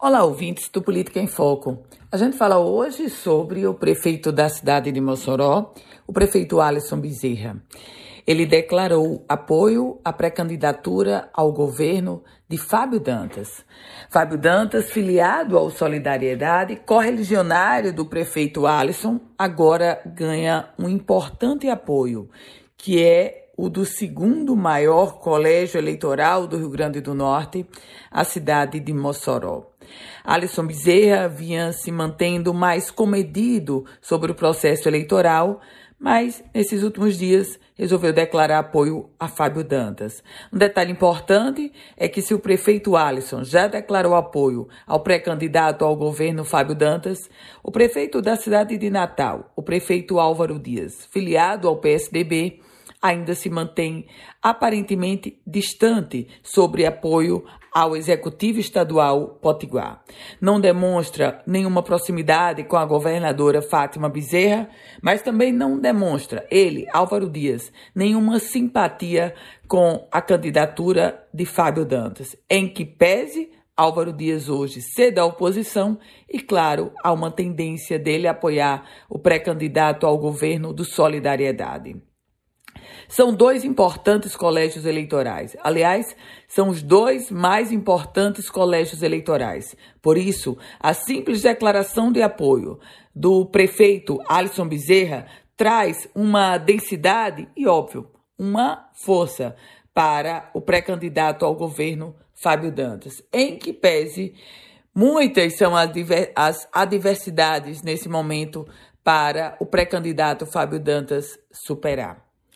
Olá, ouvintes do Política em Foco. A gente fala hoje sobre o prefeito da cidade de Mossoró, o prefeito Alisson Bezerra. Ele declarou apoio à pré-candidatura ao governo de Fábio Dantas. Fábio Dantas, filiado ao Solidariedade, correligionário do prefeito Alisson, agora ganha um importante apoio, que é o do segundo maior colégio eleitoral do Rio Grande do Norte, a cidade de Mossoró. Alisson Bezerra vinha se mantendo mais comedido sobre o processo eleitoral, mas nesses últimos dias resolveu declarar apoio a Fábio Dantas. Um detalhe importante é que se o prefeito Alisson já declarou apoio ao pré-candidato ao governo Fábio Dantas, o prefeito da cidade de Natal, o prefeito Álvaro Dias, filiado ao PSDB, ainda se mantém aparentemente distante sobre apoio ao executivo estadual potiguar. Não demonstra nenhuma proximidade com a governadora Fátima Bezerra, mas também não demonstra ele, Álvaro Dias, nenhuma simpatia com a candidatura de Fábio Dantas, em que pese Álvaro Dias hoje ser da oposição e, claro, há uma tendência dele apoiar o pré-candidato ao governo do Solidariedade. São dois importantes colégios eleitorais. Aliás, são os dois mais importantes colégios eleitorais. Por isso, a simples declaração de apoio do prefeito Alisson Bezerra traz uma densidade e, óbvio, uma força para o pré-candidato ao governo Fábio Dantas, em que pese muitas são as adversidades nesse momento para o pré-candidato Fábio Dantas superar.